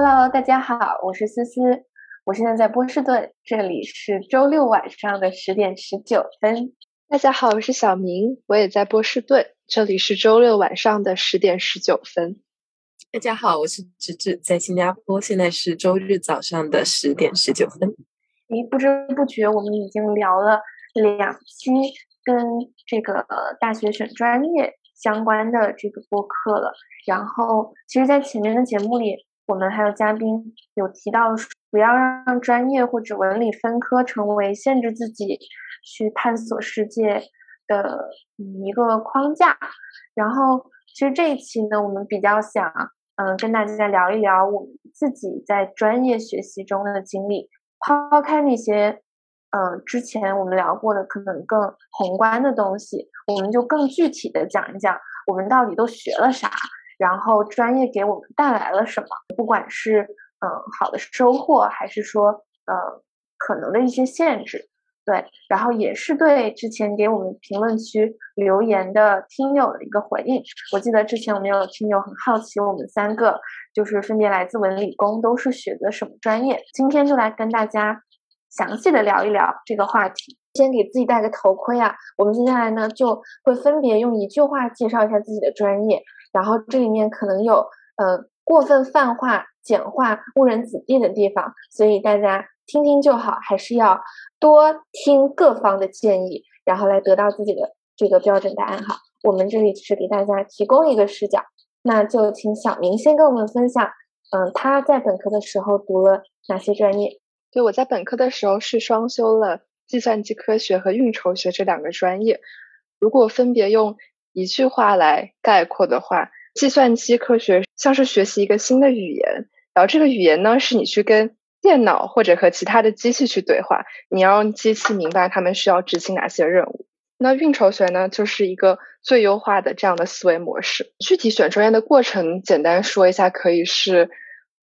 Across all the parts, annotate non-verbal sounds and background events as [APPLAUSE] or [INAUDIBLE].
Hello，大家好，我是思思，我现在在波士顿，这里是周六晚上的十点十九分。大家好，我是小明，我也在波士顿，这里是周六晚上的十点十九分。大家好，我是芝芝，在新加坡，现在是周日早上的十点十九分。诶，不知不觉我们已经聊了两期跟这个大学选专业相关的这个播客了。然后，其实，在前面的节目里。我们还有嘉宾有提到，不要让专业或者文理分科成为限制自己去探索世界的一个框架。然后，其实这一期呢，我们比较想，嗯，跟大家聊一聊我们自己在专业学习中的经历，抛开那些，嗯，之前我们聊过的可能更宏观的东西，我们就更具体的讲一讲，我们到底都学了啥。然后专业给我们带来了什么？不管是嗯好的收获，还是说呃可能的一些限制，对，然后也是对之前给我们评论区留言的听友的一个回应。我记得之前我们有听友很好奇，我们三个就是分别来自文理工，都是学的什么专业？今天就来跟大家详细的聊一聊这个话题。先给自己戴个头盔啊！我们接下来呢就会分别用一句话介绍一下自己的专业。然后这里面可能有呃过分泛化、简化、误人子弟的地方，所以大家听听就好，还是要多听各方的建议，然后来得到自己的这个标准答案哈。我们这里只是给大家提供一个视角，那就请小明先跟我们分享，嗯，他在本科的时候读了哪些专业？对，我在本科的时候是双修了计算机科学和运筹学这两个专业，如果分别用。一句话来概括的话，计算机科学像是学习一个新的语言，然后这个语言呢是你去跟电脑或者和其他的机器去对话，你要让机器明白他们需要执行哪些任务。那运筹学呢，就是一个最优化的这样的思维模式。具体选专业的过程，简单说一下，可以是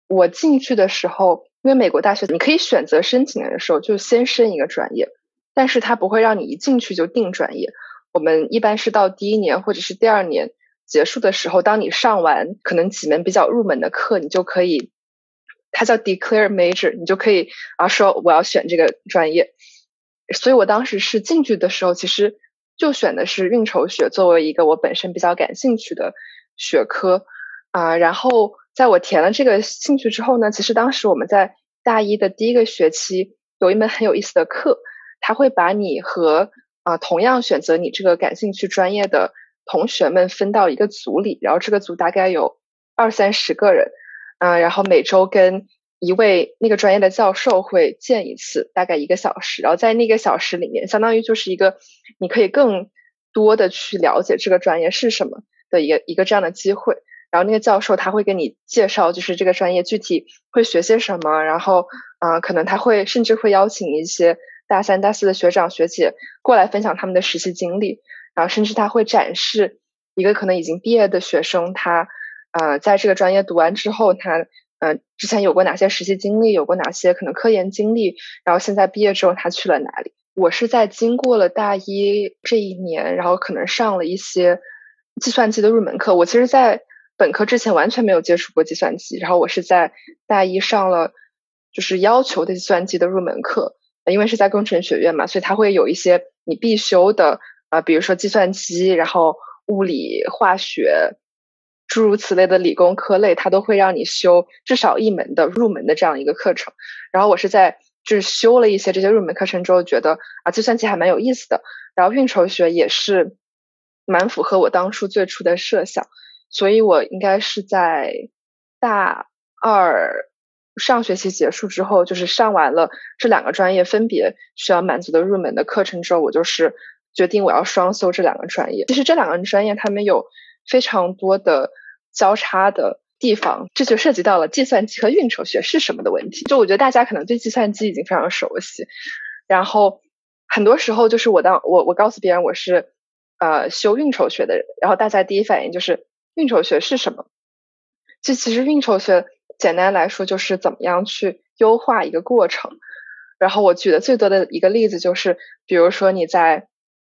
我进去的时候，因为美国大学你可以选择申请的时候就先申一个专业，但是它不会让你一进去就定专业。我们一般是到第一年或者是第二年结束的时候，当你上完可能几门比较入门的课，你就可以，它叫 declare major，你就可以啊说我要选这个专业。所以我当时是进去的时候，其实就选的是运筹学作为一个我本身比较感兴趣的学科啊。然后在我填了这个兴趣之后呢，其实当时我们在大一的第一个学期有一门很有意思的课，它会把你和啊，同样选择你这个感兴趣专业的同学们分到一个组里，然后这个组大概有二三十个人，嗯，然后每周跟一位那个专业的教授会见一次，大概一个小时，然后在那个小时里面，相当于就是一个你可以更多的去了解这个专业是什么的一个一个这样的机会。然后那个教授他会给你介绍，就是这个专业具体会学些什么，然后啊，可能他会甚至会邀请一些。大三、大四的学长学姐过来分享他们的实习经历，然后甚至他会展示一个可能已经毕业的学生，他呃在这个专业读完之后，他呃之前有过哪些实习经历，有过哪些可能科研经历，然后现在毕业之后他去了哪里？我是在经过了大一这一年，然后可能上了一些计算机的入门课。我其实，在本科之前完全没有接触过计算机，然后我是在大一上了就是要求的计算机的入门课。因为是在工程学院嘛，所以它会有一些你必修的啊，比如说计算机，然后物理、化学，诸如此类的理工科类，它都会让你修至少一门的入门的这样一个课程。然后我是在就是修了一些这些入门课程之后，觉得啊，计算机还蛮有意思的。然后运筹学也是蛮符合我当初最初的设想，所以我应该是在大二。上学期结束之后，就是上完了这两个专业分别需要满足的入门的课程之后，我就是决定我要双修这两个专业。其实这两个专业他们有非常多的交叉的地方，这就涉及到了计算机和运筹学是什么的问题。就我觉得大家可能对计算机已经非常熟悉，然后很多时候就是我当我我告诉别人我是呃修运筹学的人，然后大家第一反应就是运筹学是什么？就其实运筹学。简单来说，就是怎么样去优化一个过程。然后我举的最多的一个例子就是，比如说你在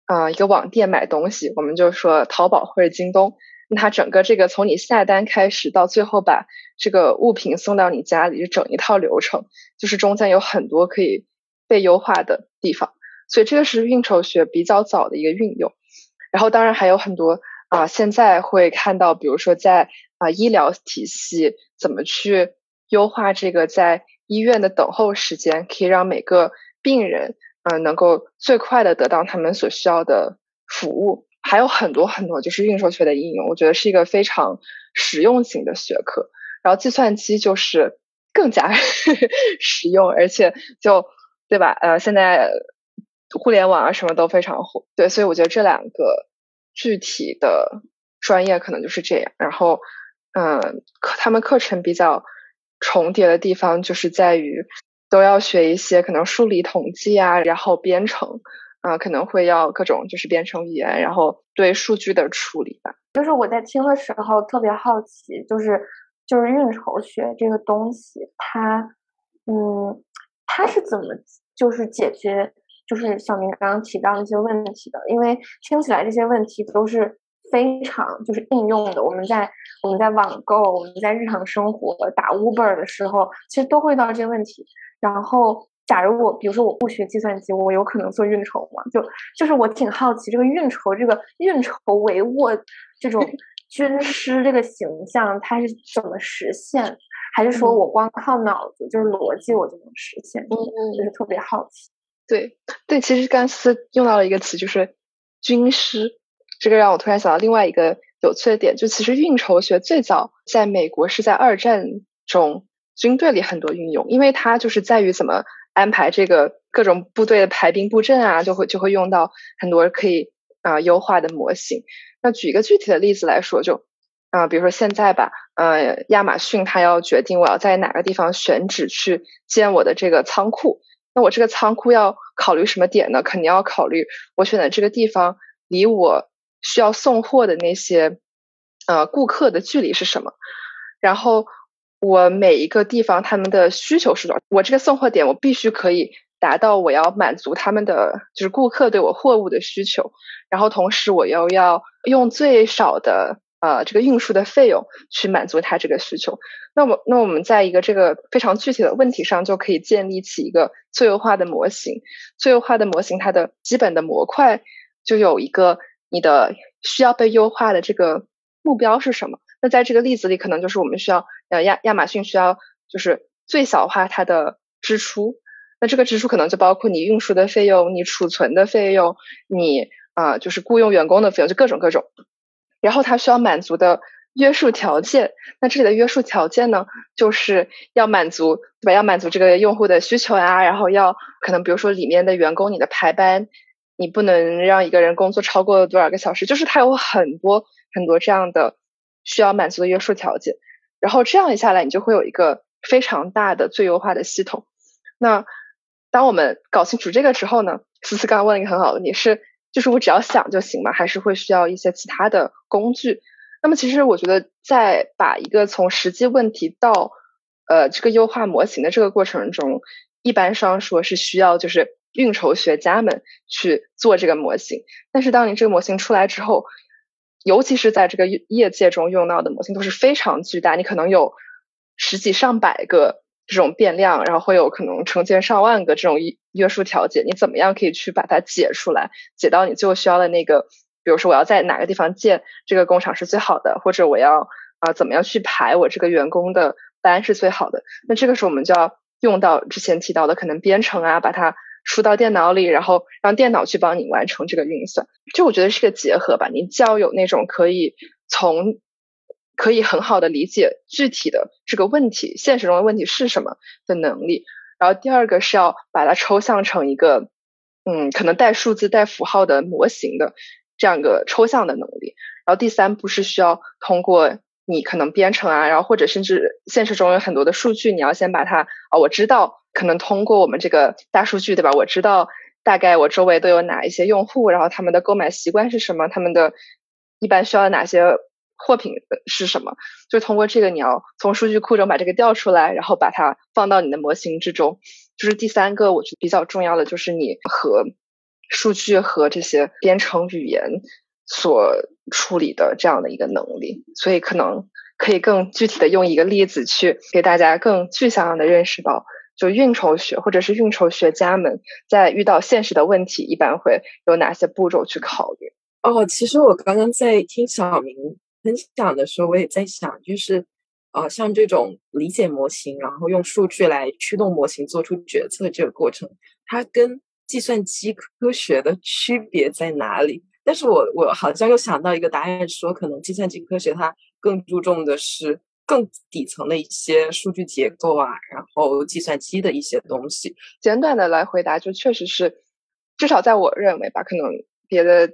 呃一个网店买东西，我们就说淘宝或者京东，那它整个这个从你下单开始到最后把这个物品送到你家里，就整一套流程，就是中间有很多可以被优化的地方。所以这个是运筹学比较早的一个运用。然后当然还有很多啊，现在会看到，比如说在啊医疗体系怎么去优化这个在医院的等候时间，可以让每个病人嗯能够最快的得到他们所需要的服务。还有很多很多就是运筹学的应用，我觉得是一个非常实用型的学科。然后计算机就是更加 [LAUGHS] 实用，而且就对吧？呃，现在互联网啊什么都非常火，对，所以我觉得这两个具体的专业可能就是这样。然后，嗯，课他们课程比较重叠的地方就是在于都要学一些可能数理统计啊，然后编程。啊，可能会要各种就是编程语言，然后对数据的处理吧。就是我在听的时候特别好奇，就是就是运筹学这个东西，它嗯，它是怎么就是解决就是小明刚刚提到那些问题的？因为听起来这些问题都是非常就是应用的。我们在我们在网购，我们在日常生活打 Uber 的时候，其实都会遇到这些问题。然后。假如我，比如说我不学计算机，我有可能做运筹吗？就就是我挺好奇，这个运筹，这个运筹帷幄这种军师这个形象，它是怎么实现？还是说我光靠脑子，就是逻辑，我就能实现？嗯嗯，就是特别好奇。对对，其实甘斯用到了一个词，就是军师，这个让我突然想到另外一个有趣的点，就其实运筹学最早在美国是在二战中军队里很多运用，因为它就是在于怎么。安排这个各种部队的排兵布阵啊，就会就会用到很多可以啊优化的模型。那举一个具体的例子来说，就啊，比如说现在吧，呃，亚马逊它要决定我要在哪个地方选址去建我的这个仓库。那我这个仓库要考虑什么点呢？肯定要考虑我选的这个地方离我需要送货的那些呃顾客的距离是什么，然后。我每一个地方他们的需求是多少？我这个送货点我必须可以达到我要满足他们的就是顾客对我货物的需求，然后同时我又要用最少的呃这个运输的费用去满足他这个需求。那么那我们在一个这个非常具体的问题上就可以建立起一个最优化的模型。最优化的模型它的基本的模块就有一个你的需要被优化的这个目标是什么？那在这个例子里，可能就是我们需要，呃，亚亚马逊需要就是最小化它的支出。那这个支出可能就包括你运输的费用、你储存的费用、你啊就是雇佣员工的费用，就各种各种。然后它需要满足的约束条件，那这里的约束条件呢，就是要满足对吧？要满足这个用户的需求呀，然后要可能比如说里面的员工你的排班，你不能让一个人工作超过多少个小时，就是它有很多很多这样的。需要满足的约束条件，然后这样一下来，你就会有一个非常大的最优化的系统。那当我们搞清楚这个之后呢，思思刚刚问了一个很好的问题，是就是我只要想就行吗？还是会需要一些其他的工具？那么其实我觉得，在把一个从实际问题到呃这个优化模型的这个过程中，一般上说是需要就是运筹学家们去做这个模型。但是当你这个模型出来之后，尤其是在这个业界中用到的模型都是非常巨大，你可能有十几上百个这种变量，然后会有可能成千上万个这种约束条件，你怎么样可以去把它解出来，解到你最后需要的那个？比如说我要在哪个地方建这个工厂是最好的，或者我要啊怎么样去排我这个员工的班是最好的？那这个时候我们就要用到之前提到的可能编程啊，把它。输到电脑里，然后让电脑去帮你完成这个运算，就我觉得是个结合吧。你既要有那种可以从可以很好的理解具体的这个问题，现实中的问题是什么的能力，然后第二个是要把它抽象成一个嗯，可能带数字、带符号的模型的这样一个抽象的能力，然后第三步是需要通过你可能编程啊，然后或者甚至现实中有很多的数据，你要先把它啊，我知道。可能通过我们这个大数据，对吧？我知道大概我周围都有哪一些用户，然后他们的购买习惯是什么，他们的一般需要哪些货品是什么？就通过这个，你要从数据库中把这个调出来，然后把它放到你的模型之中。就是第三个，我觉得比较重要的就是你和数据和这些编程语言所处理的这样的一个能力，所以可能可以更具体的用一个例子去给大家更具象的认识到，就运筹学或者是运筹学家们在遇到现实的问题，一般会有哪些步骤去考虑。哦，其实我刚刚在听小明分享的时候，我也在想，就是呃，像这种理解模型，然后用数据来驱动模型做出决策这个过程，它跟计算机科学的区别在哪里？但是我我好像又想到一个答案，说可能计算机科学它更注重的是更底层的一些数据结构啊，然后计算机的一些东西。简短的来回答，就确实是，至少在我认为吧，可能别的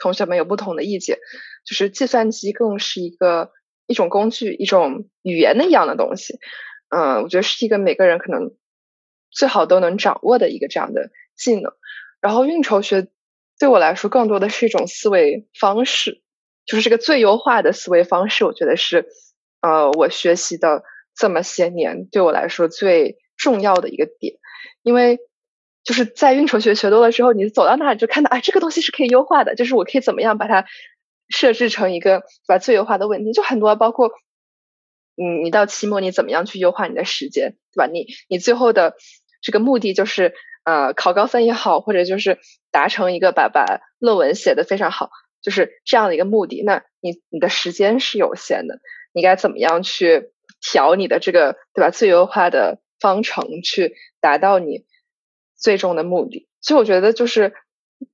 同学们有不同的意见，就是计算机更是一个一种工具，一种语言的一样的东西。嗯，我觉得是一个每个人可能最好都能掌握的一个这样的技能。然后运筹学。对我来说，更多的是一种思维方式，就是这个最优化的思维方式。我觉得是，呃，我学习的这么些年，对我来说最重要的一个点。因为就是在运筹学学多了之后，你走到那里就看到，哎，这个东西是可以优化的，就是我可以怎么样把它设置成一个把最优化的问题。就很多，包括，嗯，你到期末你怎么样去优化你的时间，对吧？你你最后的这个目的就是。呃，考高分也好，或者就是达成一个把把论文写的非常好，就是这样的一个目的。那你你的时间是有限的，你该怎么样去调你的这个对吧最优化的方程，去达到你最终的目的？所以我觉得就是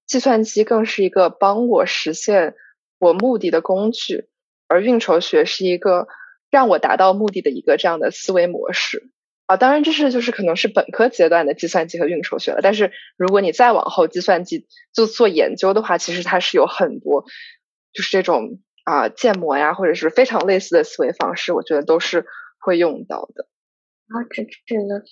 计算机更是一个帮我实现我目的的工具，而运筹学是一个让我达到目的的一个这样的思维模式。啊，当然这是就是可能是本科阶段的计算机和运筹学了，但是如果你再往后计算机就做研究的话，其实它是有很多就是这种啊建模呀，或者是非常类似的思维方式，我觉得都是会用到的。啊，这这呢？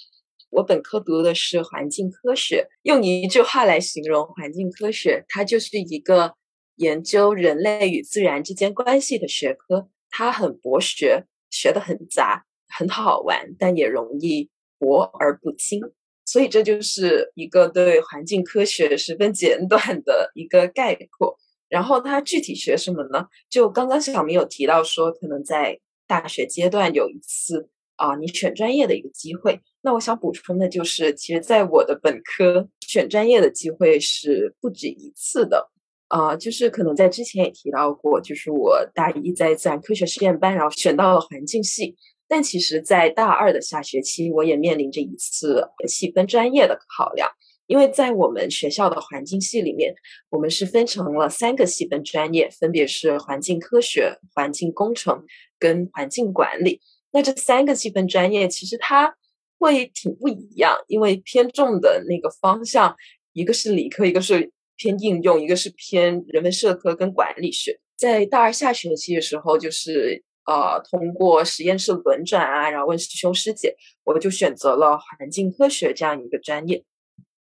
我本科读的是环境科学，用一句话来形容环境科学，它就是一个研究人类与自然之间关系的学科，它很博学，学的很杂。很好玩，但也容易博而不精，所以这就是一个对环境科学十分简短的一个概括。然后它具体学什么呢？就刚刚小明有提到说，可能在大学阶段有一次啊，你选专业的一个机会。那我想补充的就是，其实在我的本科选专业的机会是不止一次的啊，就是可能在之前也提到过，就是我大一在自然科学实验班，然后选到了环境系。但其实，在大二的下学期，我也面临着一次细分专业的考量，因为在我们学校的环境系里面，我们是分成了三个细分专业，分别是环境科学、环境工程跟环境管理。那这三个细分专业其实它会挺不一样，因为偏重的那个方向，一个是理科，一个是偏应用，一个是偏人文社科跟管理学。在大二下学期的时候，就是。呃，通过实验室轮转啊，然后问师兄师姐，我就选择了环境科学这样一个专业。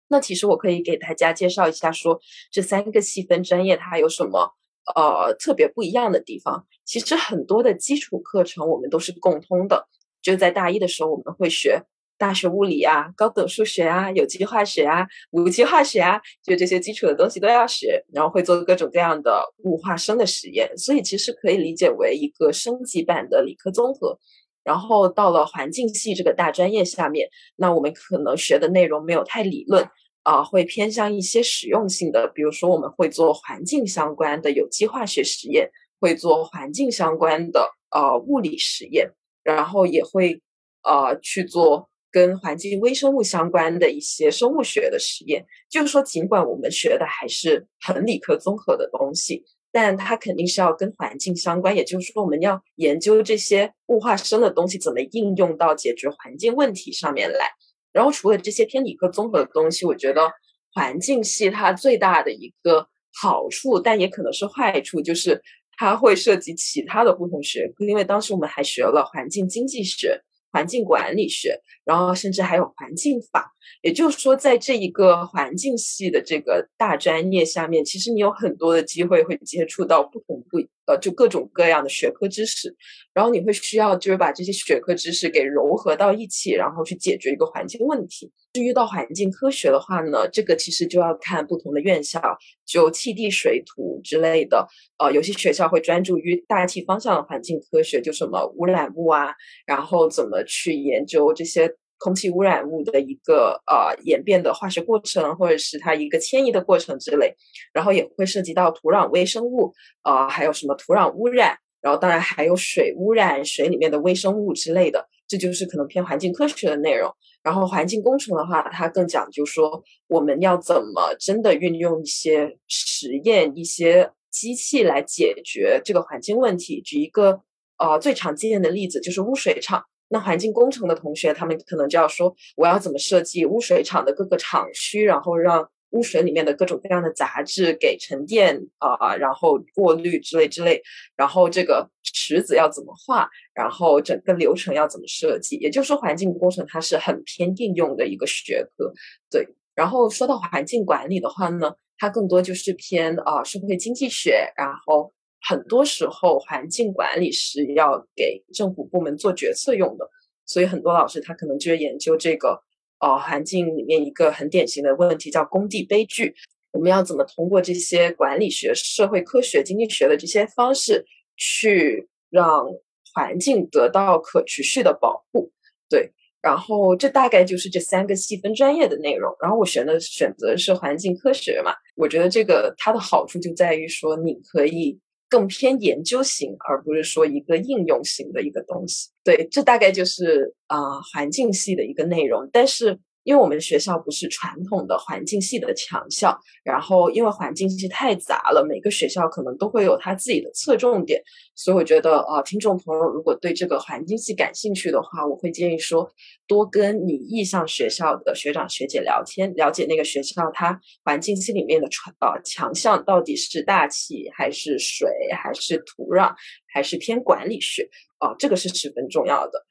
那其实我可以给大家介绍一下，说这三个细分专业它有什么呃特别不一样的地方。其实很多的基础课程我们都是共通的，就在大一的时候我们会学。大学物理啊，高等数学啊，有机化学啊，无机化学啊，就这些基础的东西都要学，然后会做各种各样的物化生的实验，所以其实可以理解为一个升级版的理科综合。然后到了环境系这个大专业下面，那我们可能学的内容没有太理论啊，会偏向一些实用性的，比如说我们会做环境相关的有机化学实验，会做环境相关的呃物理实验，然后也会呃去做。跟环境微生物相关的一些生物学的实验，就是说，尽管我们学的还是很理科综合的东西，但它肯定是要跟环境相关。也就是说，我们要研究这些物化生的东西怎么应用到解决环境问题上面来。然后，除了这些偏理科综合的东西，我觉得环境系它最大的一个好处，但也可能是坏处，就是它会涉及其他的不同学科。因为当时我们还学了环境经济学。环境管理学，然后甚至还有环境法，也就是说，在这一个环境系的这个大专业下面，其实你有很多的机会会接触到不同不呃，就各种各样的学科知识，然后你会需要就是把这些学科知识给融合到一起，然后去解决一个环境问题。至于到环境科学的话呢，这个其实就要看不同的院校，就气地水土之类的。呃，有些学校会专注于大气方向的环境科学，就什么污染物啊，然后怎么去研究这些空气污染物的一个呃演变的化学过程，或者是它一个迁移的过程之类。然后也会涉及到土壤微生物，呃，还有什么土壤污染，然后当然还有水污染，水里面的微生物之类的。这就是可能偏环境科学的内容。然后环境工程的话，它更讲究说我们要怎么真的运用一些实验、一些机器来解决这个环境问题。举一个呃最常见的例子，就是污水厂。那环境工程的同学，他们可能就要说，我要怎么设计污水厂的各个厂区，然后让。污水里面的各种各样的杂质给沉淀啊，然后过滤之类之类，然后这个池子要怎么画，然后整个流程要怎么设计？也就是说，环境工程它是很偏应用的一个学科。对，然后说到环境管理的话呢，它更多就是偏啊社会经济学，然后很多时候环境管理是要给政府部门做决策用的，所以很多老师他可能就是研究这个。哦，环境里面一个很典型的问题叫工地悲剧。我们要怎么通过这些管理学、社会科学、经济学的这些方式，去让环境得到可持续的保护？对，然后这大概就是这三个细分专业的内容。然后我选的选择是环境科学嘛，我觉得这个它的好处就在于说，你可以。更偏研究型，而不是说一个应用型的一个东西。对，这大概就是啊环境系的一个内容。但是。因为我们学校不是传统的环境系的强校，然后因为环境系太杂了，每个学校可能都会有它自己的侧重点，所以我觉得呃，听众朋友如果对这个环境系感兴趣的话，我会建议说多跟你意向学校的学长学姐聊天，了解那个学校它环境系里面的传呃强项到底是大气还是水还是土壤还是偏管理学啊，这个是十分重要的。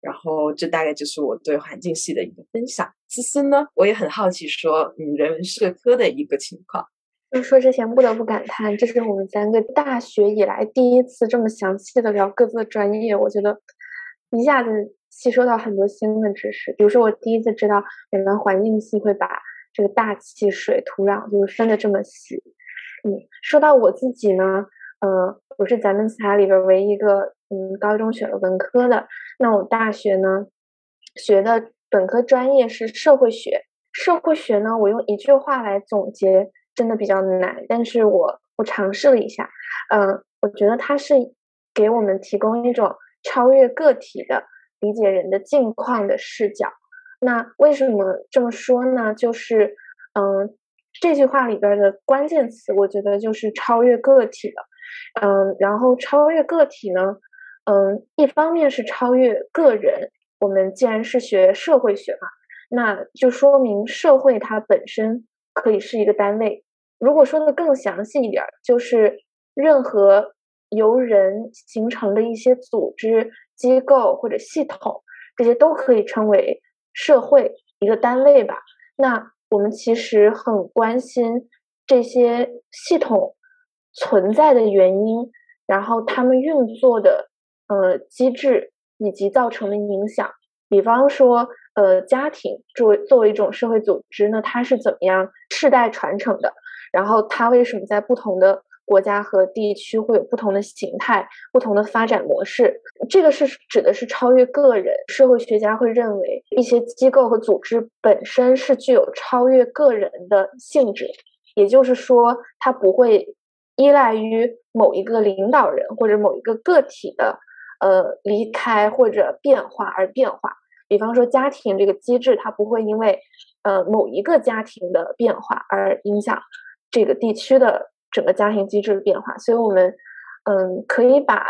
然后，这大概就是我对环境系的一个分享。思思呢，我也很好奇，说嗯，人文社科的一个情况。就说之前不得不感叹，这是我们三个大学以来第一次这么详细的聊各自的专业。我觉得一下子吸收到很多新的知识。比如说，我第一次知道原来环境系会把这个大气、水、土壤就是分的这么细。嗯，说到我自己呢，呃，我是咱们仨里边唯一一个。嗯，高中选了文科的，那我大学呢学的本科专业是社会学。社会学呢，我用一句话来总结，真的比较难，但是我我尝试了一下。嗯，我觉得它是给我们提供一种超越个体的理解人的境况的视角。那为什么这么说呢？就是嗯，这句话里边的关键词，我觉得就是超越个体的。嗯，然后超越个体呢？嗯，一方面是超越个人。我们既然是学社会学嘛，那就说明社会它本身可以是一个单位。如果说的更详细一点，就是任何由人形成的一些组织、机构或者系统，这些都可以称为社会一个单位吧。那我们其实很关心这些系统存在的原因，然后他们运作的。呃，机制以及造成的影响，比方说，呃，家庭作为作为一种社会组织呢，它是怎么样世代传承的？然后它为什么在不同的国家和地区会有不同的形态、不同的发展模式？这个是指的是超越个人。社会学家会认为，一些机构和组织本身是具有超越个人的性质，也就是说，它不会依赖于某一个领导人或者某一个个体的。呃，离开或者变化而变化，比方说家庭这个机制，它不会因为呃某一个家庭的变化而影响这个地区的整个家庭机制的变化。所以，我们嗯可以把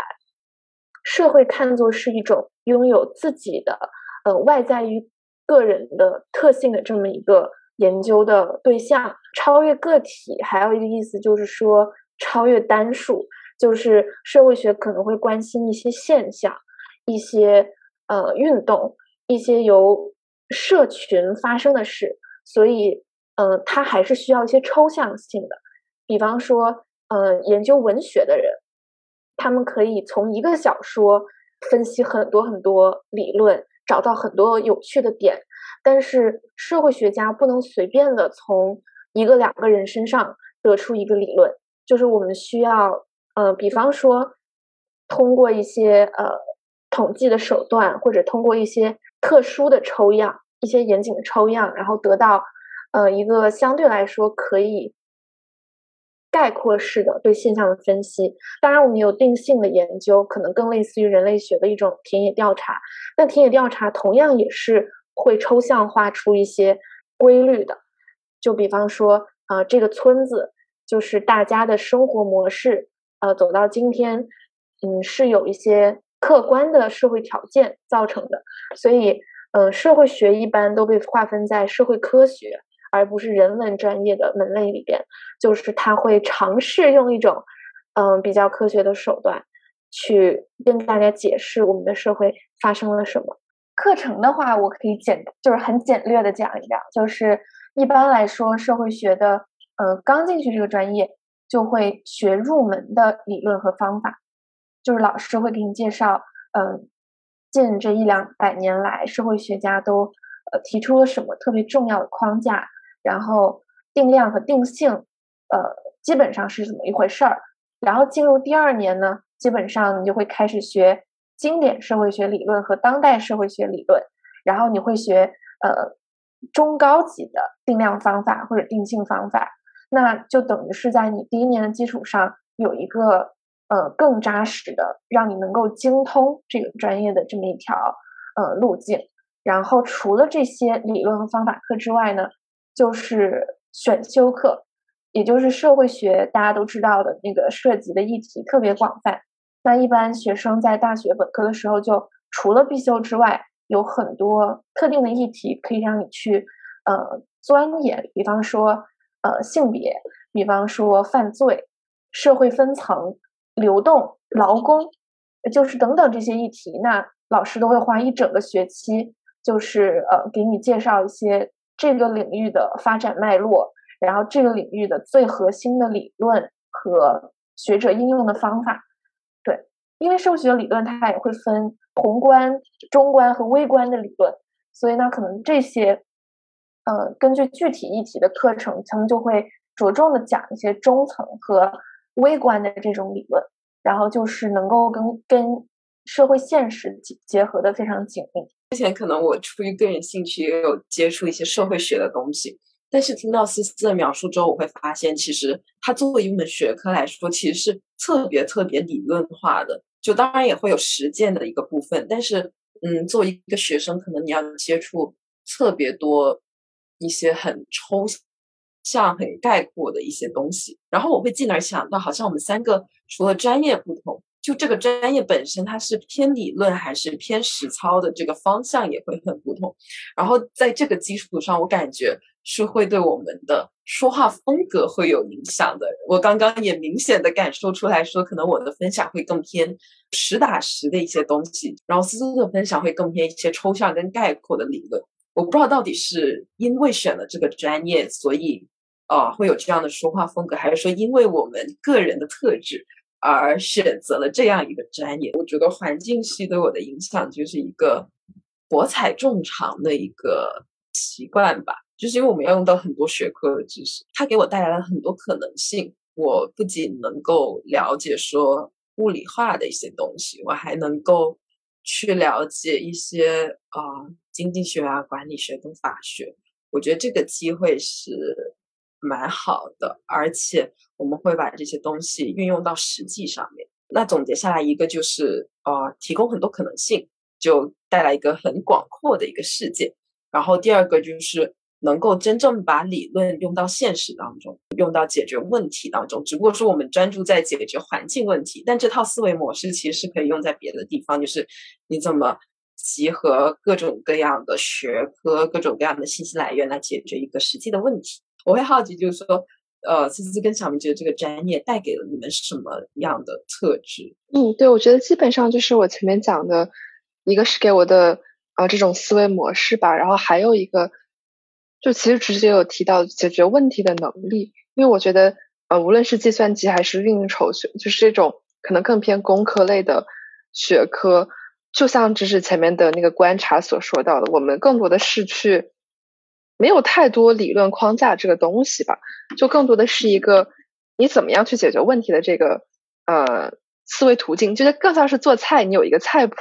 社会看作是一种拥有自己的呃外在于个人的特性的这么一个研究的对象。超越个体，还有一个意思就是说超越单数。就是社会学可能会关心一些现象，一些呃运动，一些由社群发生的事，所以呃，它还是需要一些抽象性的。比方说，呃，研究文学的人，他们可以从一个小说分析很多很多理论，找到很多有趣的点，但是社会学家不能随便的从一个两个人身上得出一个理论，就是我们需要，呃，比方说通过一些呃统计的手段，或者通过一些特殊的抽样、一些严谨的抽样，然后得到呃一个相对来说可以。概括式的对现象的分析，当然我们有定性的研究，可能更类似于人类学的一种田野调查。但田野调查同样也是会抽象化出一些规律的，就比方说，啊，这个村子就是大家的生活模式，呃，走到今天，嗯，是有一些客观的社会条件造成的。所以，嗯，社会学一般都被划分在社会科学。而不是人文专业的门类里边，就是他会尝试用一种，嗯，比较科学的手段，去跟大家解释我们的社会发生了什么。课程的话，我可以简，就是很简略的讲一讲，就是一般来说，社会学的，呃，刚进去这个专业就会学入门的理论和方法，就是老师会给你介绍，嗯，近这一两百年来，社会学家都，呃，提出了什么特别重要的框架。然后定量和定性，呃，基本上是怎么一回事儿？然后进入第二年呢，基本上你就会开始学经典社会学理论和当代社会学理论，然后你会学呃中高级的定量方法或者定性方法，那就等于是在你第一年的基础上有一个呃更扎实的，让你能够精通这个专业的这么一条呃路径。然后除了这些理论和方法课之外呢？就是选修课，也就是社会学，大家都知道的那个涉及的议题特别广泛。那一般学生在大学本科的时候，就除了必修之外，有很多特定的议题可以让你去呃钻研。比方说呃性别，比方说犯罪、社会分层、流动、劳工，就是等等这些议题。那老师都会花一整个学期，就是呃给你介绍一些。这个领域的发展脉络，然后这个领域的最核心的理论和学者应用的方法，对，因为社会学理论它也会分宏观、中观和微观的理论，所以呢，可能这些，呃，根据具体议题的课程，他们就会着重的讲一些中层和微观的这种理论，然后就是能够跟跟社会现实结结合的非常紧密。之前可能我出于个人兴趣也有接触一些社会学的东西，但是听到思思的描述之后，我会发现其实它作为一门学科来说，其实是特别特别理论化的。就当然也会有实践的一个部分，但是嗯，作为一个学生，可能你要接触特别多一些很抽象、很概括的一些东西。然后我会进而想到，好像我们三个除了专业不同。就这个专业本身，它是偏理论还是偏实操的这个方向也会很不同。然后在这个基础上，我感觉是会对我们的说话风格会有影响的。我刚刚也明显的感受出来说，可能我的分享会更偏实打实的一些东西，然后思思的分享会更偏一些抽象跟概括的理论。我不知道到底是因为选了这个专业，所以啊会有这样的说话风格，还是说因为我们个人的特质。而选择了这样一个专业，我觉得环境系对我的影响就是一个博采众长的一个习惯吧。就是因为我们要用到很多学科的知识，它给我带来了很多可能性。我不仅能够了解说物理化的一些东西，我还能够去了解一些啊经济学啊、管理学跟法学。我觉得这个机会是。蛮好的，而且我们会把这些东西运用到实际上面。那总结下来，一个就是呃，提供很多可能性，就带来一个很广阔的一个世界。然后第二个就是能够真正把理论用到现实当中，用到解决问题当中。只不过说我们专注在解决环境问题，但这套思维模式其实是可以用在别的地方，就是你怎么集合各种各样的学科、各种各样的信息来源来解决一个实际的问题。我会好奇，就是说，呃，思思跟小明觉得这个专业带给了你们什么样的特质？嗯，对，我觉得基本上就是我前面讲的，一个是给我的呃这种思维模式吧，然后还有一个，就其实直接有提到解决问题的能力，因为我觉得呃无论是计算机还是运筹学，就是这种可能更偏工科类的学科，就像就是前面的那个观察所说到的，我们更多的是去没有太多理论框架这个东西吧，就更多的是一个你怎么样去解决问题的这个呃思维途径，就是更像是做菜，你有一个菜谱，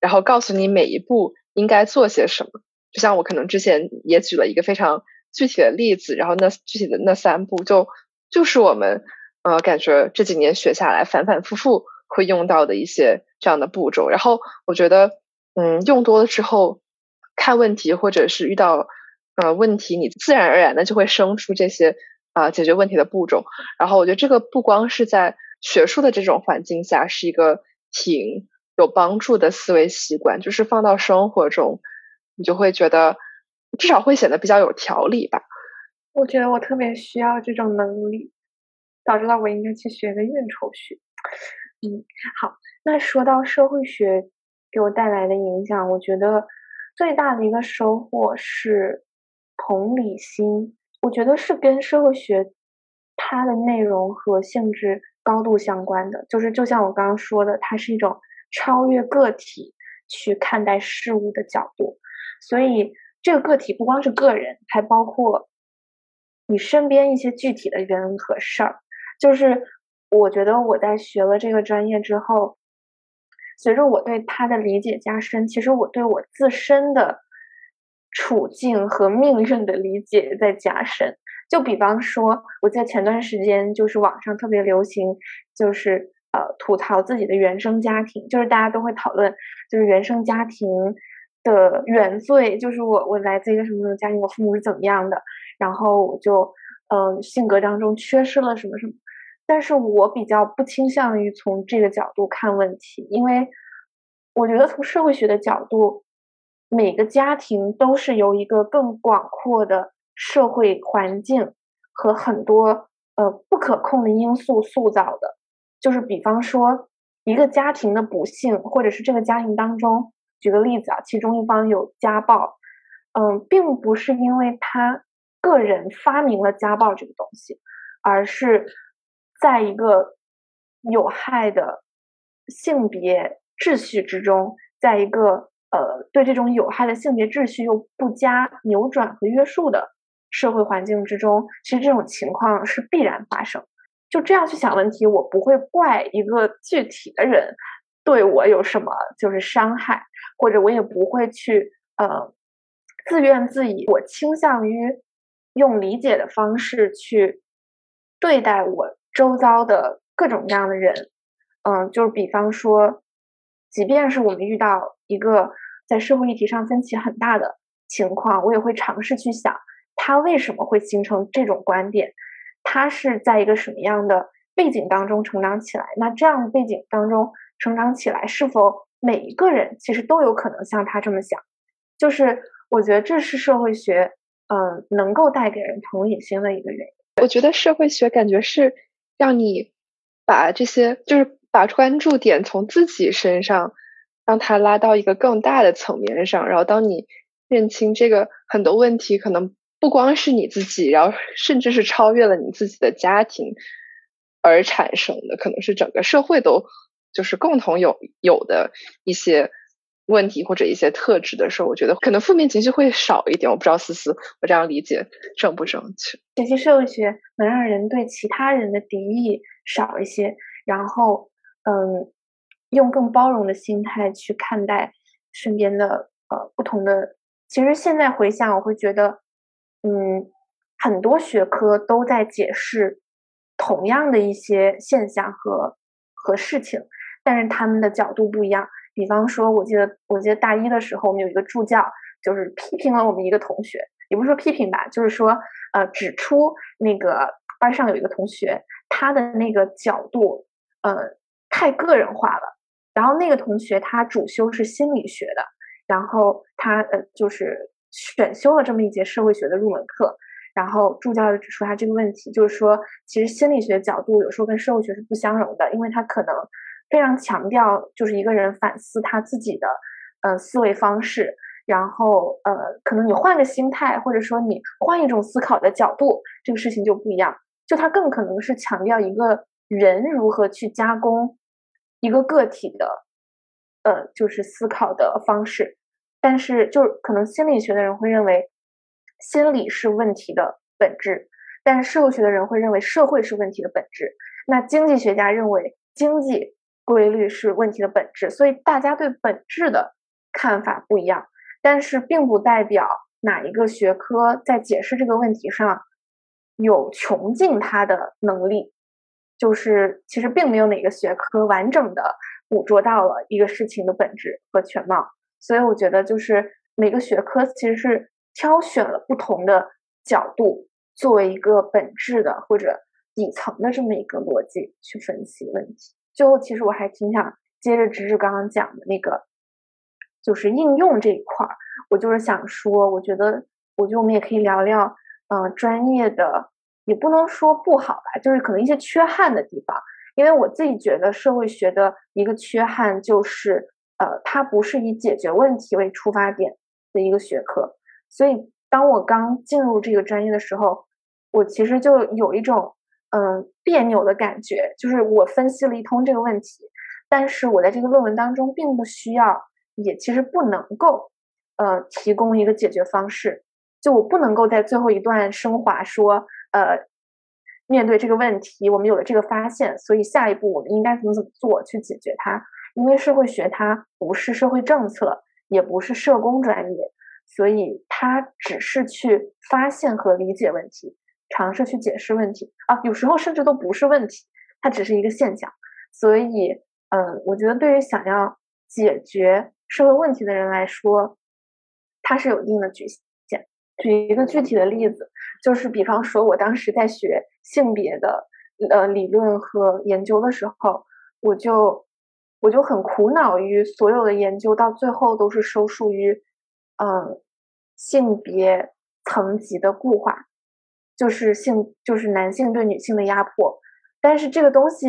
然后告诉你每一步应该做些什么。就像我可能之前也举了一个非常具体的例子，然后那具体的那三步就就是我们呃感觉这几年学下来反反复复。会用到的一些这样的步骤，然后我觉得，嗯，用多了之后，看问题或者是遇到呃问题，你自然而然的就会生出这些啊解决问题的步骤。然后我觉得这个不光是在学术的这种环境下是一个挺有帮助的思维习惯，就是放到生活中，你就会觉得至少会显得比较有条理吧。我觉得我特别需要这种能力，早知道我应该去学个运筹学。嗯，好。那说到社会学给我带来的影响，我觉得最大的一个收获是同理心。我觉得是跟社会学它的内容和性质高度相关的。就是就像我刚刚说的，它是一种超越个体去看待事物的角度。所以这个个体不光是个人，还包括你身边一些具体的人和事儿，就是。我觉得我在学了这个专业之后，随着我对他的理解加深，其实我对我自身的处境和命运的理解在加深。就比方说，我在前段时间就是网上特别流行，就是呃吐槽自己的原生家庭，就是大家都会讨论，就是原生家庭的原罪，就是我我来自一个什么什么家庭，我父母是怎么样的，然后我就嗯性格当中缺失了什么什么。但是我比较不倾向于从这个角度看问题，因为我觉得从社会学的角度，每个家庭都是由一个更广阔的社会环境和很多呃不可控的因素塑造的。就是比方说，一个家庭的不幸，或者是这个家庭当中，举个例子啊，其中一方有家暴，嗯，并不是因为他个人发明了家暴这个东西，而是。在一个有害的性别秩序之中，在一个呃对这种有害的性别秩序又不加扭转和约束的社会环境之中，其实这种情况是必然发生。就这样去想问题，我不会怪一个具体的人对我有什么就是伤害，或者我也不会去呃自怨自艾。我倾向于用理解的方式去对待我。周遭的各种各样的人，嗯，就是比方说，即便是我们遇到一个在社会议题上分歧很大的情况，我也会尝试去想，他为什么会形成这种观点，他是在一个什么样的背景当中成长起来？那这样的背景当中成长起来，是否每一个人其实都有可能像他这么想？就是我觉得这是社会学，嗯，能够带给人同理心的一个原因。我觉得社会学感觉是。让你把这些，就是把关注点从自己身上，让它拉到一个更大的层面上。然后，当你认清这个很多问题，可能不光是你自己，然后甚至是超越了你自己的家庭而产生的，可能是整个社会都就是共同有有的一些。问题或者一些特质的时候，我觉得可能负面情绪会少一点。我不知道思思，我这样理解正不正确？学习社会学能让人对其他人的敌意少一些，然后嗯，用更包容的心态去看待身边的呃不同的。其实现在回想，我会觉得，嗯，很多学科都在解释同样的一些现象和和事情，但是他们的角度不一样。比方说，我记得我记得大一的时候，我们有一个助教，就是批评了我们一个同学，也不是说批评吧，就是说，呃，指出那个班上有一个同学，他的那个角度，呃，太个人化了。然后那个同学他主修是心理学的，然后他呃就是选修了这么一节社会学的入门课，然后助教就指出他这个问题，就是说，其实心理学角度有时候跟社会学是不相容的，因为他可能。非常强调，就是一个人反思他自己的，呃，思维方式，然后，呃，可能你换个心态，或者说你换一种思考的角度，这个事情就不一样。就他更可能是强调一个人如何去加工一个个体的呃，就是思考的方式。但是，就可能心理学的人会认为心理是问题的本质，但是社会学的人会认为社会是问题的本质。那经济学家认为经济规律是问题的本质。所以，大家对本质的看法不一样，但是并不代表哪一个学科在解释这个问题上有穷尽它的能力。就是其实并没有哪个学科完整的捕捉到了一个事情的本质和全貌，所以我觉得就是每个学科其实是挑选了不同的角度作为一个本质的或者底层的这么一个逻辑去分析问题。最后，其实我还挺想接着直直刚刚讲的那个，就是应用这一块儿，我就是想说，我觉得，我觉得我们也可以聊聊，呃，专业的。也不能说不好吧，就是可能一些缺憾的地方。因为我自己觉得社会学的一个缺憾就是，呃，它不是以解决问题为出发点的一个学科。所以当我刚进入这个专业的时候，我其实就有一种嗯别扭的感觉，就是我分析了一通这个问题，但是我在这个论文当中并不需要，也其实不能够，呃，提供一个解决方式。就我不能够在最后一段升华说。呃，面对这个问题，我们有了这个发现，所以下一步我们应该怎么怎么做去解决它？因为社会学它不是社会政策，也不是社工专业，所以它只是去发现和理解问题，尝试去解释问题啊。有时候甚至都不是问题，它只是一个现象。所以，嗯，我觉得对于想要解决社会问题的人来说，它是有一定的局限。举一个具体的例子，就是比方说，我当时在学性别的呃理论和研究的时候，我就我就很苦恼于所有的研究到最后都是收束于嗯性别层级的固化，就是性就是男性对女性的压迫，但是这个东西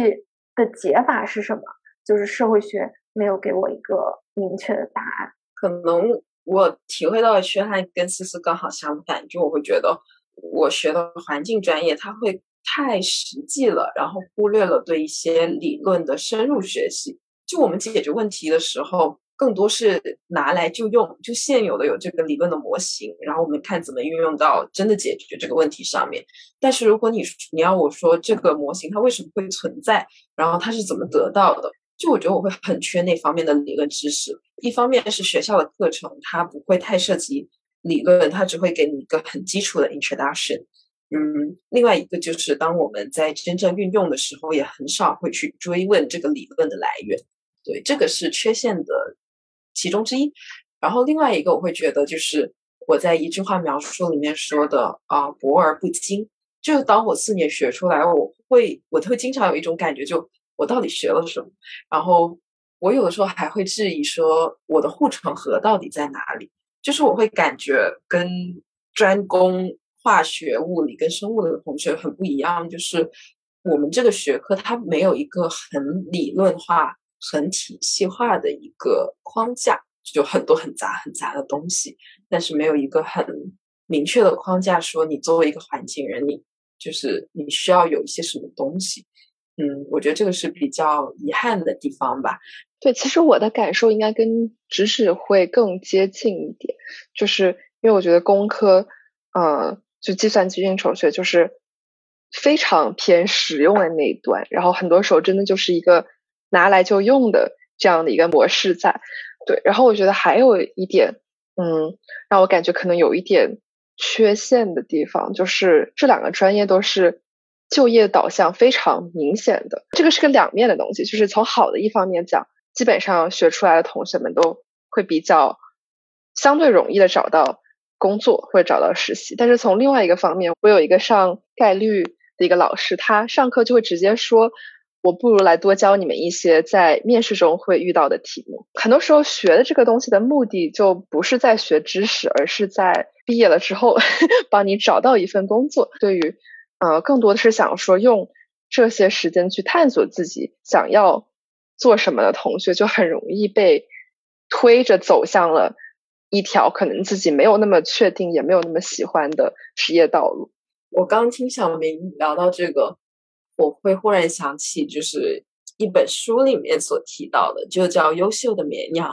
的解法是什么？就是社会学没有给我一个明确的答案，可能。我体会到的缺憾跟思思刚好相反，就我会觉得我学的环境专业，它会太实际了，然后忽略了对一些理论的深入学习。就我们解决问题的时候，更多是拿来就用，就现有的有这个理论的模型，然后我们看怎么运用到真的解决这个问题上面。但是如果你你要我说这个模型它为什么会存在，然后它是怎么得到的？就我觉得我会很缺那方面的理论知识。一方面是学校的课程，它不会太涉及理论，它只会给你一个很基础的 introduction。嗯，另外一个就是当我们在真正运用的时候，也很少会去追问这个理论的来源。对，这个是缺陷的其中之一。然后另外一个我会觉得就是我在一句话描述里面说的啊，博而不精。就当我四年学出来，我会我都会经常有一种感觉就。我到底学了什么？然后我有的时候还会质疑说，我的护城河到底在哪里？就是我会感觉跟专攻化学、物理跟生物的同学很不一样，就是我们这个学科它没有一个很理论化、很体系化的一个框架，就很多很杂很杂的东西，但是没有一个很明确的框架，说你作为一个环境人，你就是你需要有一些什么东西。嗯，我觉得这个是比较遗憾的地方吧。对，其实我的感受应该跟知识会更接近一点，就是因为我觉得工科，呃，就计算机应筹学就是非常偏实用的那一端，然后很多时候真的就是一个拿来就用的这样的一个模式在。对，然后我觉得还有一点，嗯，让我感觉可能有一点缺陷的地方，就是这两个专业都是。就业导向非常明显的，这个是个两面的东西。就是从好的一方面讲，基本上学出来的同学们都会比较相对容易的找到工作或者找到实习。但是从另外一个方面，我有一个上概率的一个老师，他上课就会直接说：“我不如来多教你们一些在面试中会遇到的题目。”很多时候学的这个东西的目的就不是在学知识，而是在毕业了之后 [LAUGHS] 帮你找到一份工作。对于呃，更多的是想说用这些时间去探索自己想要做什么的同学，就很容易被推着走向了一条可能自己没有那么确定，也没有那么喜欢的职业道路。我刚听小明聊到这个，我会忽然想起，就是一本书里面所提到的，就叫《优秀的绵羊》。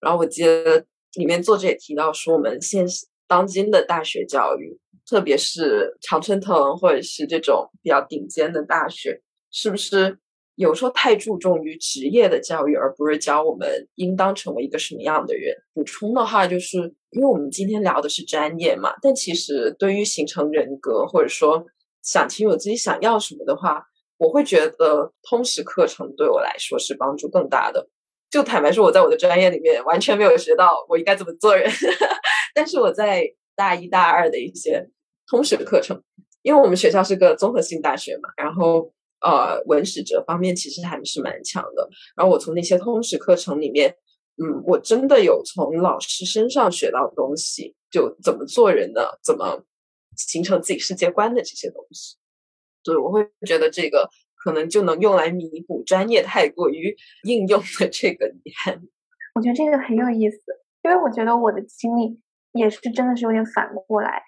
然后我记得里面作者也提到说，我们现当今的大学教育，特别是常春藤或者是这种比较顶尖的大学，是不是有时候太注重于职业的教育，而不是教我们应当成为一个什么样的人？补充的话，就是因为我们今天聊的是专业嘛，但其实对于形成人格或者说想清楚自己想要什么的话，我会觉得通识课程对我来说是帮助更大的。就坦白说，我在我的专业里面完全没有学到我应该怎么做人，[LAUGHS] 但是我在大一大二的一些通识课程，因为我们学校是个综合性大学嘛，然后呃文史哲方面其实还是蛮强的。然后我从那些通识课程里面，嗯，我真的有从老师身上学到东西，就怎么做人的，怎么形成自己世界观的这些东西。对，我会觉得这个。可能就能用来弥补专业太过于应用的这个遗憾。我觉得这个很有意思，因为我觉得我的经历也是真的是有点反过来。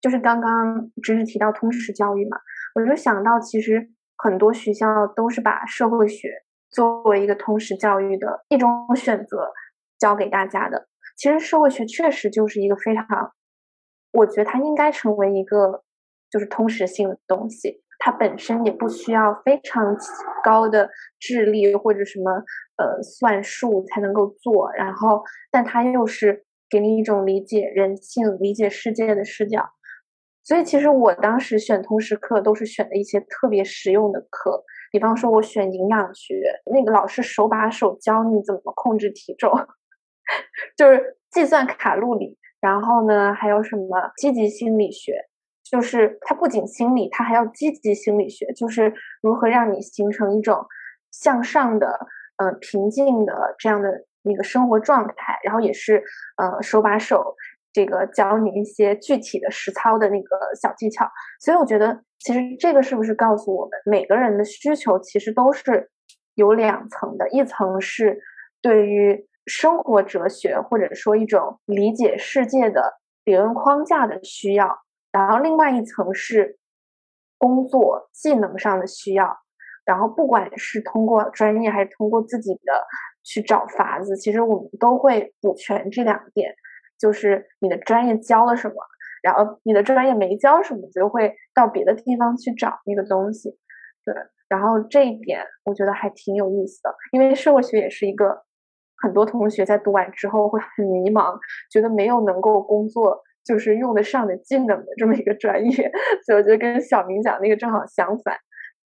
就是刚刚只是提到通识教育嘛，我就想到其实很多学校都是把社会学作为一个通识教育的一种选择教给大家的。其实社会学确实就是一个非常，我觉得它应该成为一个就是通识性的东西。它本身也不需要非常高的智力或者什么呃算术才能够做，然后，但它又是给你一种理解人性、理解世界的视角。所以，其实我当时选通识课都是选的一些特别实用的课，比方说，我选营养学，那个老师手把手教你怎么控制体重，[LAUGHS] 就是计算卡路里，然后呢，还有什么积极心理学。就是它不仅心理，它还要积极心理学，就是如何让你形成一种向上的、呃平静的这样的那个生活状态，然后也是呃手把手这个教你一些具体的实操的那个小技巧。所以我觉得，其实这个是不是告诉我们，每个人的需求其实都是有两层的，一层是对于生活哲学或者说一种理解世界的理论框架的需要。然后另外一层是工作技能上的需要，然后不管是通过专业还是通过自己的去找法子，其实我们都会补全这两点，就是你的专业教了什么，然后你的专业没教什么，就会到别的地方去找那个东西。对，然后这一点我觉得还挺有意思的，因为社会学也是一个很多同学在读完之后会很迷茫，觉得没有能够工作。就是用得上的技能的这么一个专业，所以我觉得跟小明讲那个正好相反。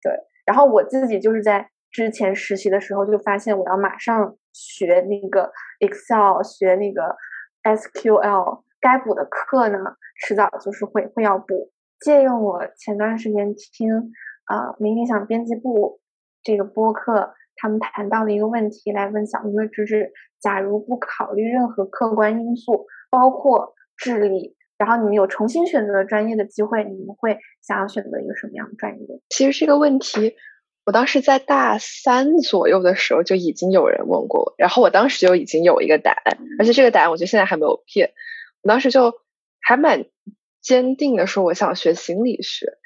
对，然后我自己就是在之前实习的时候就发现，我要马上学那个 Excel，学那个 SQL，该补的课呢，迟早就是会会要补。借用我前段时间听啊，明理想编辑部这个播客，他们谈到的一个问题来问小明的知识：假如不考虑任何客观因素，包括智力，然后你们有重新选择专业的机会，你们会想要选择一个什么样的专业？其实这个问题，我当时在大三左右的时候就已经有人问过我，然后我当时就已经有一个答案，而且这个答案我觉得现在还没有变。我当时就还蛮坚定的说，我想学心理学，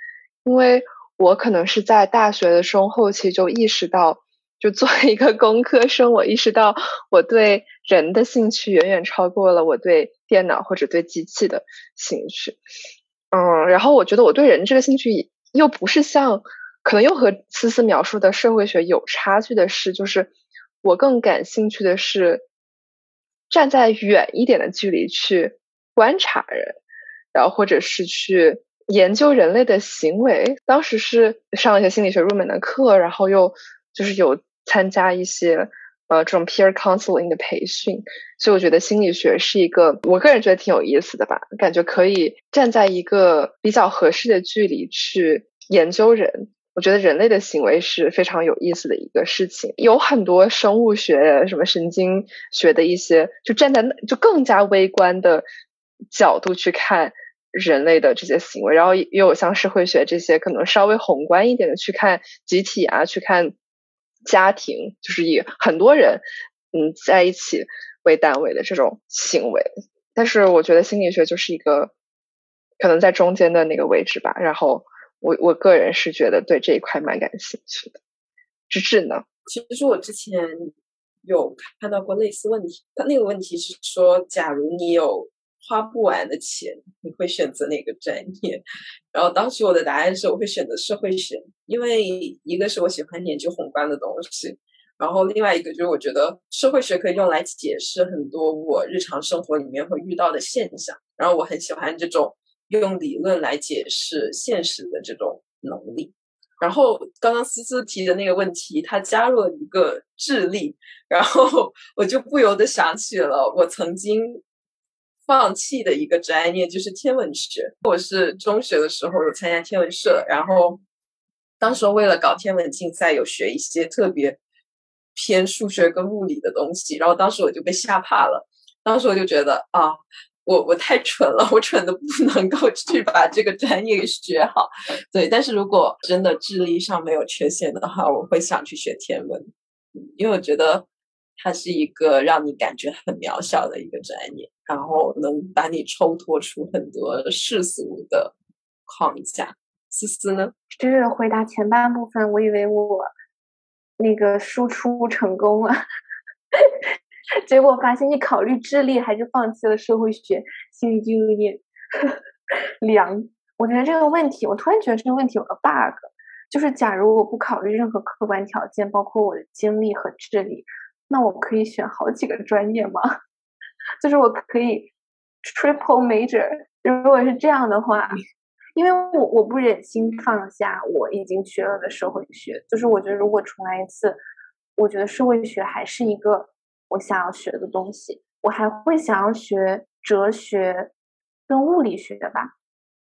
因为我可能是在大学的中后期就意识到。就作为一个工科生，我意识到我对人的兴趣远远超过了我对电脑或者对机器的兴趣。嗯，然后我觉得我对人这个兴趣又不是像，可能又和思思描述的社会学有差距的是，就是我更感兴趣的是站在远一点的距离去观察人，然后或者是去研究人类的行为。当时是上了一些心理学入门的课，然后又就是有。参加一些呃这种 peer counseling 的培训，所以我觉得心理学是一个我个人觉得挺有意思的吧，感觉可以站在一个比较合适的距离去研究人。我觉得人类的行为是非常有意思的一个事情，有很多生物学、什么神经学的一些，就站在就更加微观的角度去看人类的这些行为，然后也有像社会学这些可能稍微宏观一点的去看集体啊，去看。家庭就是以很多人嗯在一起为单位的这种行为，但是我觉得心理学就是一个可能在中间的那个位置吧。然后我我个人是觉得对这一块蛮感兴趣的。芝芝呢？其实我之前有看到过类似问题，他那个问题是说，假如你有花不完的钱，你会选择哪个专业？[LAUGHS] 然后当时我的答案是，我会选择社会学，因为一个是我喜欢研究宏观的东西，然后另外一个就是我觉得社会学可以用来解释很多我日常生活里面会遇到的现象，然后我很喜欢这种用理论来解释现实的这种能力。然后刚刚思思提的那个问题，他加入了一个智力，然后 [LAUGHS] 我就不由得想起了我曾经放弃的一个专业，就是天文学。我是中学的时候有参加天文社，然后当时为了搞天文竞赛，有学一些特别偏数学跟物理的东西，然后当时我就被吓怕了。当时我就觉得啊。我我太蠢了，我蠢的不能够 [LAUGHS] 去把这个专业给学好。对，但是如果真的智力上没有缺陷的话，我会想去学天文，因为我觉得它是一个让你感觉很渺小的一个专业，然后能把你抽脱出很多世俗的框架。思思呢？就是回答前半部分，我以为我那个输出成功了。[LAUGHS] 结果发现，你考虑智力，还是放弃了社会学，心里就有点 [LAUGHS] 凉。我觉得这个问题，我突然觉得这个问题有个 bug，就是假如我不考虑任何客观条件，包括我的精力和智力，那我可以选好几个专业吗？[LAUGHS] 就是我可以 triple major。如果是这样的话，因为我我不忍心放下我已经学了的社会学，就是我觉得如果重来一次，我觉得社会学还是一个。我想要学的东西，我还会想要学哲学跟物理学吧。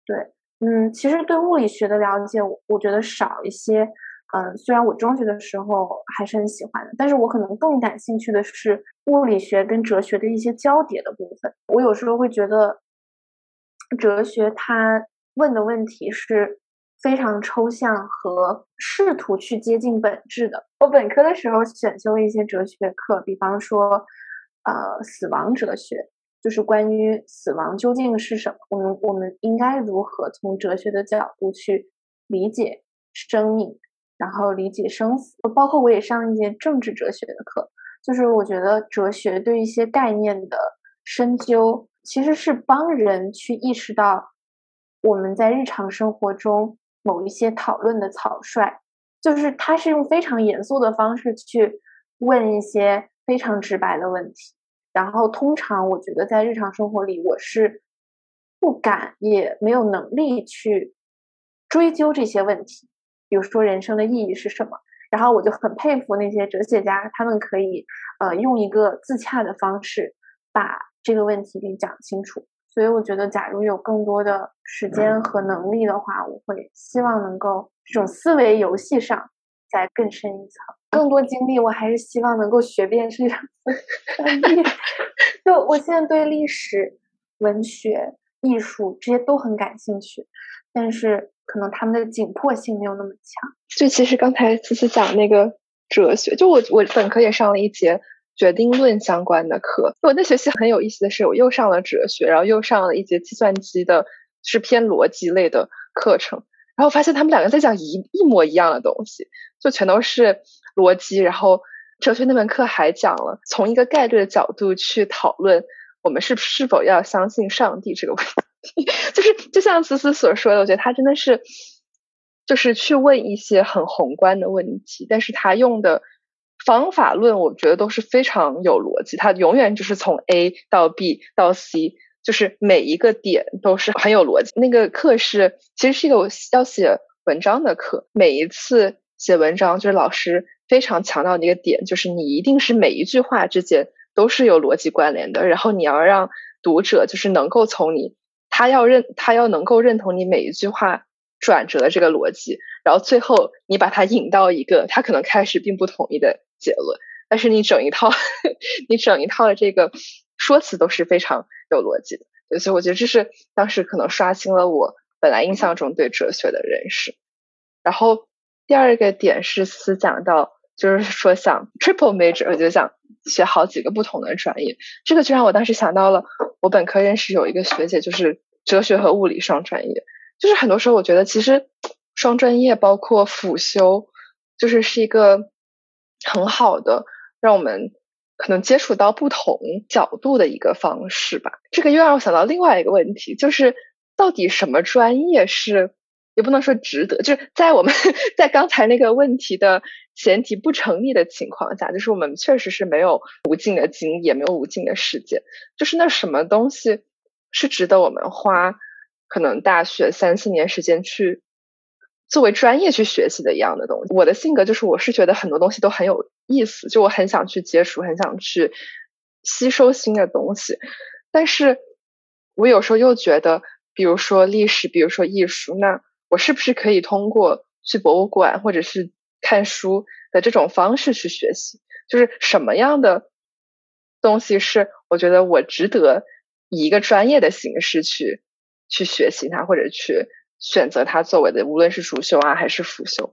对，嗯，其实对物理学的了解，我我觉得少一些。嗯，虽然我中学的时候还是很喜欢的，但是我可能更感兴趣的是物理学跟哲学的一些交叠的部分。我有时候会觉得，哲学它问的问题是。非常抽象和试图去接近本质的。我本科的时候选修了一些哲学课，比方说，呃，死亡哲学，就是关于死亡究竟是什么，我们我们应该如何从哲学的角度去理解生命，然后理解生死。包括我也上一节政治哲学的课，就是我觉得哲学对一些概念的深究，其实是帮人去意识到我们在日常生活中。某一些讨论的草率，就是他是用非常严肃的方式去问一些非常直白的问题，然后通常我觉得在日常生活里我是不敢也没有能力去追究这些问题，比如说人生的意义是什么，然后我就很佩服那些哲学家，他们可以呃用一个自洽的方式把这个问题给讲清楚。所以我觉得，假如有更多的时间和能力的话，我会希望能够这种思维游戏上再更深一层。更多精力，我还是希望能够学遍世界。[LAUGHS] [LAUGHS] 就我现在对历史、文学、艺术这些都很感兴趣，但是可能他们的紧迫性没有那么强。就其实刚才思思讲那个哲学，就我我本科也上了一节。决定论相关的课，我那学期很有意思的是，我又上了哲学，然后又上了一节计算机的，是偏逻辑类的课程，然后发现他们两个在讲一一模一样的东西，就全都是逻辑。然后哲学那门课还讲了从一个概率的角度去讨论我们是是否要相信上帝这个问题，[LAUGHS] 就是就像思思所说的，我觉得他真的是就是去问一些很宏观的问题，但是他用的。方法论我觉得都是非常有逻辑，他永远就是从 A 到 B 到 C，就是每一个点都是很有逻辑。那个课是其实是一个要写文章的课，每一次写文章就是老师非常强调的一个点，就是你一定是每一句话之间都是有逻辑关联的，然后你要让读者就是能够从你他要认他要能够认同你每一句话。转折的这个逻辑，然后最后你把它引到一个他可能开始并不同意的结论，但是你整一套，[LAUGHS] 你整一套的这个说辞都是非常有逻辑的，所以我觉得这是当时可能刷新了我本来印象中对哲学的认识。然后第二个点是思讲到，就是说想 triple major，我就想学好几个不同的专业，这个就让我当时想到了我本科认识有一个学姐，就是哲学和物理双专业。就是很多时候，我觉得其实双专业包括辅修，就是是一个很好的让我们可能接触到不同角度的一个方式吧。这个又让我想到另外一个问题，就是到底什么专业是？也不能说值得，就是在我们在刚才那个问题的前提不成立的情况下，就是我们确实是没有无尽的经验，没有无尽的时间。就是那什么东西是值得我们花可能大学三四年时间去作为专业去学习的一样的东西？我的性格就是，我是觉得很多东西都很有意思，就我很想去接触，很想去吸收新的东西。但是我有时候又觉得，比如说历史，比如说艺术，那我是不是可以通过去博物馆或者是看书的这种方式去学习？就是什么样的东西是我觉得我值得以一个专业的形式去去学习它，或者去选择它作为的，无论是主修啊还是辅修。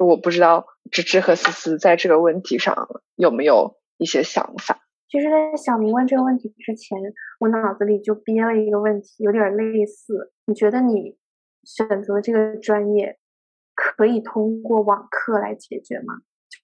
我不知道芝芝和思思在这个问题上有没有一些想法。其实，在小明问这个问题之前，我脑子里就憋了一个问题，有点类似。你觉得你？选择这个专业可以通过网课来解决吗？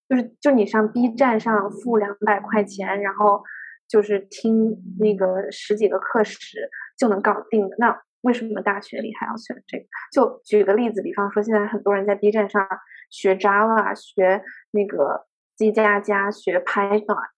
就是就你上 B 站上付两百块钱，然后就是听那个十几个课时就能搞定的。那为什么大学里还要选这个？就举个例子，比方说现在很多人在 B 站上学 Java，学那个 G 加加，学 Python，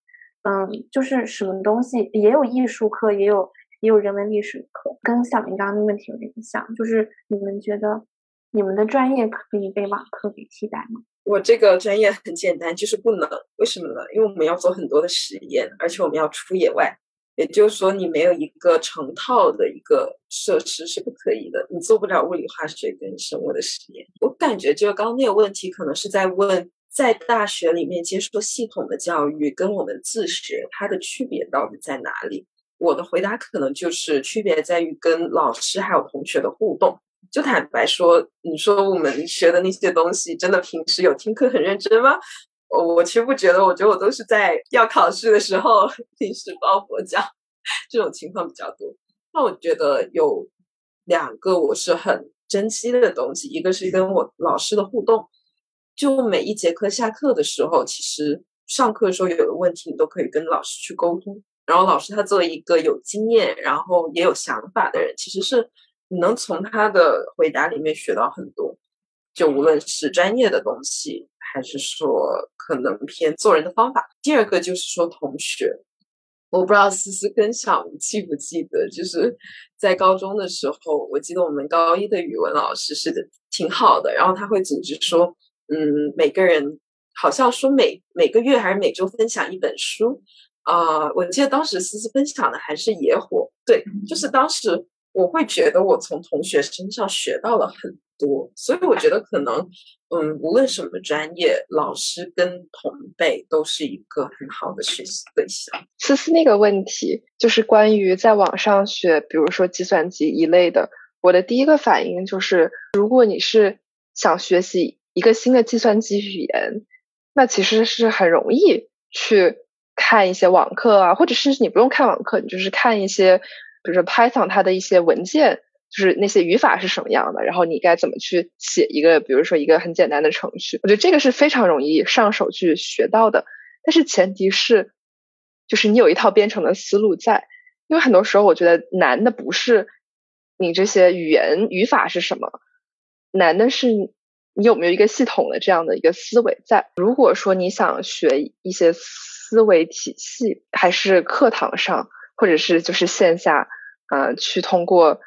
嗯，就是什么东西也有艺术课，也有。也有人文历史课，跟小明刚刚的问题有点像，就是你们觉得你们的专业可以被网课给替代吗？我这个专业很简单，就是不能。为什么呢？因为我们要做很多的实验，而且我们要出野外，也就是说你没有一个成套的一个设施是不可以的，你做不了物理、化学跟生物的实验。我感觉就刚刚那个问题，可能是在问在大学里面接受系统的教育跟我们自学它的区别到底在哪里？我的回答可能就是区别在于跟老师还有同学的互动。就坦白说，你说我们学的那些东西，真的平时有听课很认真吗？我我其实不觉得，我觉得我都是在要考试的时候临时抱佛脚，这种情况比较多。那我觉得有两个我是很珍惜的东西，一个是跟我老师的互动，就每一节课下课的时候，其实上课的时候有个问题，你都可以跟老师去沟通。然后老师他作为一个有经验，然后也有想法的人，其实是你能从他的回答里面学到很多，就无论是专业的东西，还是说可能偏做人的方法。第二个就是说同学，我不知道思思跟小吴记不记得，就是在高中的时候，我记得我们高一的语文老师是挺好的，然后他会组织说，嗯，每个人好像说每每个月还是每周分享一本书。啊，我记得当时思思分享的还是野火，对，就是当时我会觉得我从同学身上学到了很多，所以我觉得可能，嗯，无论什么专业，老师跟同辈都是一个很好的学习对象。思思那个问题就是关于在网上学，比如说计算机一类的，我的第一个反应就是，如果你是想学习一个新的计算机语言，那其实是很容易去。看一些网课啊，或者甚至你不用看网课，你就是看一些，比如说 Python 它的一些文件，就是那些语法是什么样的，然后你该怎么去写一个，比如说一个很简单的程序。我觉得这个是非常容易上手去学到的，但是前提是，就是你有一套编程的思路在，因为很多时候我觉得难的不是你这些语言语法是什么，难的是你有没有一个系统的这样的一个思维在。如果说你想学一些。思维体系还是课堂上，或者是就是线下，呃，去通过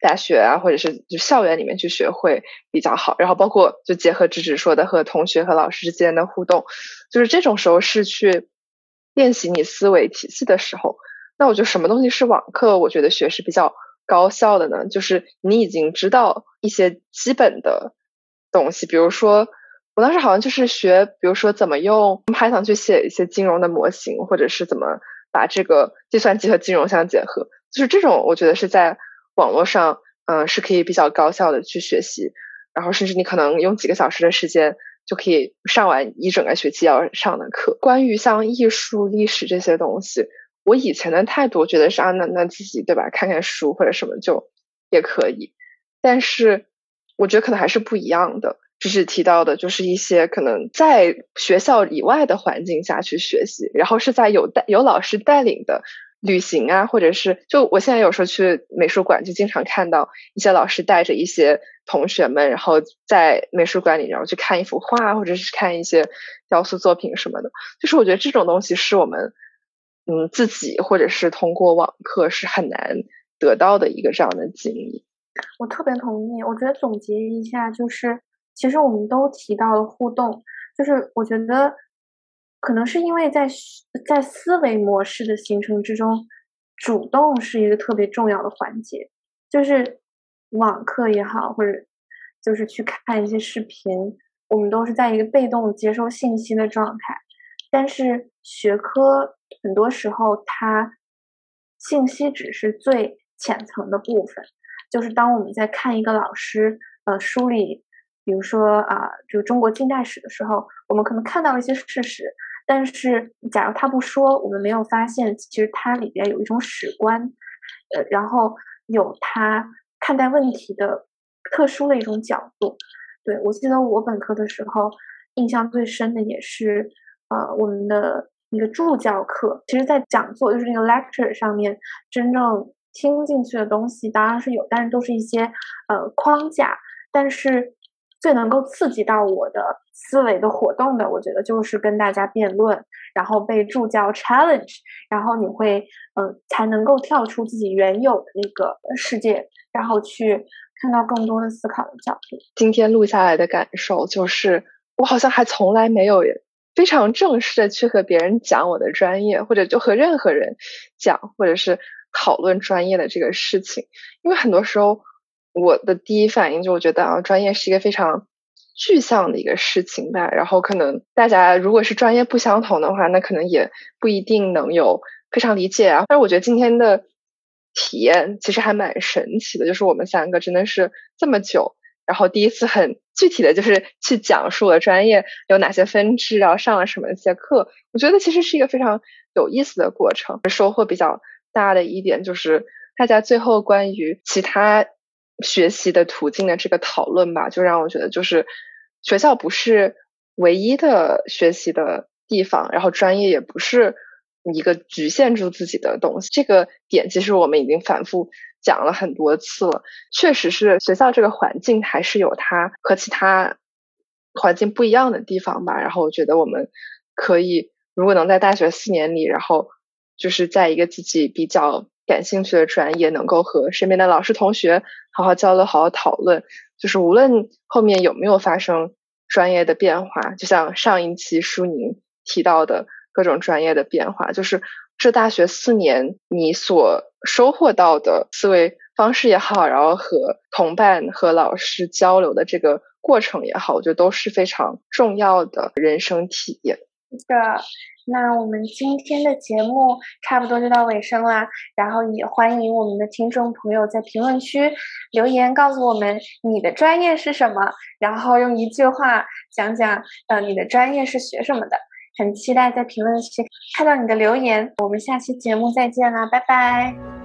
大学啊，或者是就校园里面去学会比较好。然后包括就结合芝芝说的和同学和老师之间的互动，就是这种时候是去练习你思维体系的时候。那我觉得什么东西是网课？我觉得学是比较高效的呢？就是你已经知道一些基本的东西，比如说。我当时好像就是学，比如说怎么用 Python 去写一些金融的模型，或者是怎么把这个计算机和金融相结合，就是这种我觉得是在网络上，嗯，是可以比较高效的去学习，然后甚至你可能用几个小时的时间就可以上完一整个学期要上的课。关于像艺术、历史这些东西，我以前的态度觉得是啊，那那自己对吧，看看书或者什么就也可以，但是我觉得可能还是不一样的。就是提到的，就是一些可能在学校以外的环境下去学习，然后是在有带有老师带领的旅行啊，或者是就我现在有时候去美术馆，就经常看到一些老师带着一些同学们，然后在美术馆里，然后去看一幅画，或者是看一些雕塑作品什么的。就是我觉得这种东西是我们嗯自己或者是通过网课是很难得到的一个这样的经历。我特别同意，我觉得总结一下就是。其实我们都提到了互动，就是我觉得可能是因为在在思维模式的形成之中，主动是一个特别重要的环节。就是网课也好，或者就是去看一些视频，我们都是在一个被动接收信息的状态。但是学科很多时候它信息只是最浅层的部分，就是当我们在看一个老师呃梳理。比如说啊，就中国近代史的时候，我们可能看到了一些事实，但是假如他不说，我们没有发现，其实它里边有一种史观，呃，然后有他看待问题的特殊的一种角度。对我记得我本科的时候，印象最深的也是呃我们的一个助教课。其实，在讲座就是那个 lecture 上面，真正听进去的东西当然是有，但是都是一些呃框架，但是。最能够刺激到我的思维的活动的，我觉得就是跟大家辩论，然后被助教 challenge，然后你会嗯才能够跳出自己原有的那个世界，然后去看到更多的思考的角度。今天录下来的感受就是，我好像还从来没有非常正式的去和别人讲我的专业，或者就和任何人讲，或者是讨论专业的这个事情，因为很多时候。我的第一反应就我觉得啊，专业是一个非常具象的一个事情吧。然后可能大家如果是专业不相同的话，那可能也不一定能有非常理解啊。但是我觉得今天的体验其实还蛮神奇的，就是我们三个真的是这么久，然后第一次很具体的就是去讲述了专业有哪些分支，然后上了什么一些课。我觉得其实是一个非常有意思的过程。收获比较大的一点就是大家最后关于其他。学习的途径的这个讨论吧，就让我觉得，就是学校不是唯一的学习的地方，然后专业也不是一个局限住自己的东西。这个点其实我们已经反复讲了很多次了。确实是学校这个环境还是有它和其他环境不一样的地方吧。然后我觉得我们可以，如果能在大学四年里，然后就是在一个自己比较。感兴趣的专业，能够和身边的老师同学好好交流、好好讨论，就是无论后面有没有发生专业的变化，就像上一期舒宁提到的各种专业的变化，就是这大学四年你所收获到的思维方式也好，然后和同伴和老师交流的这个过程也好，我觉得都是非常重要的人生体验。的。那我们今天的节目差不多就到尾声啦，然后也欢迎我们的听众朋友在评论区留言告诉我们你的专业是什么，然后用一句话讲讲呃你的专业是学什么的，很期待在评论区看到你的留言，我们下期节目再见啦，拜拜。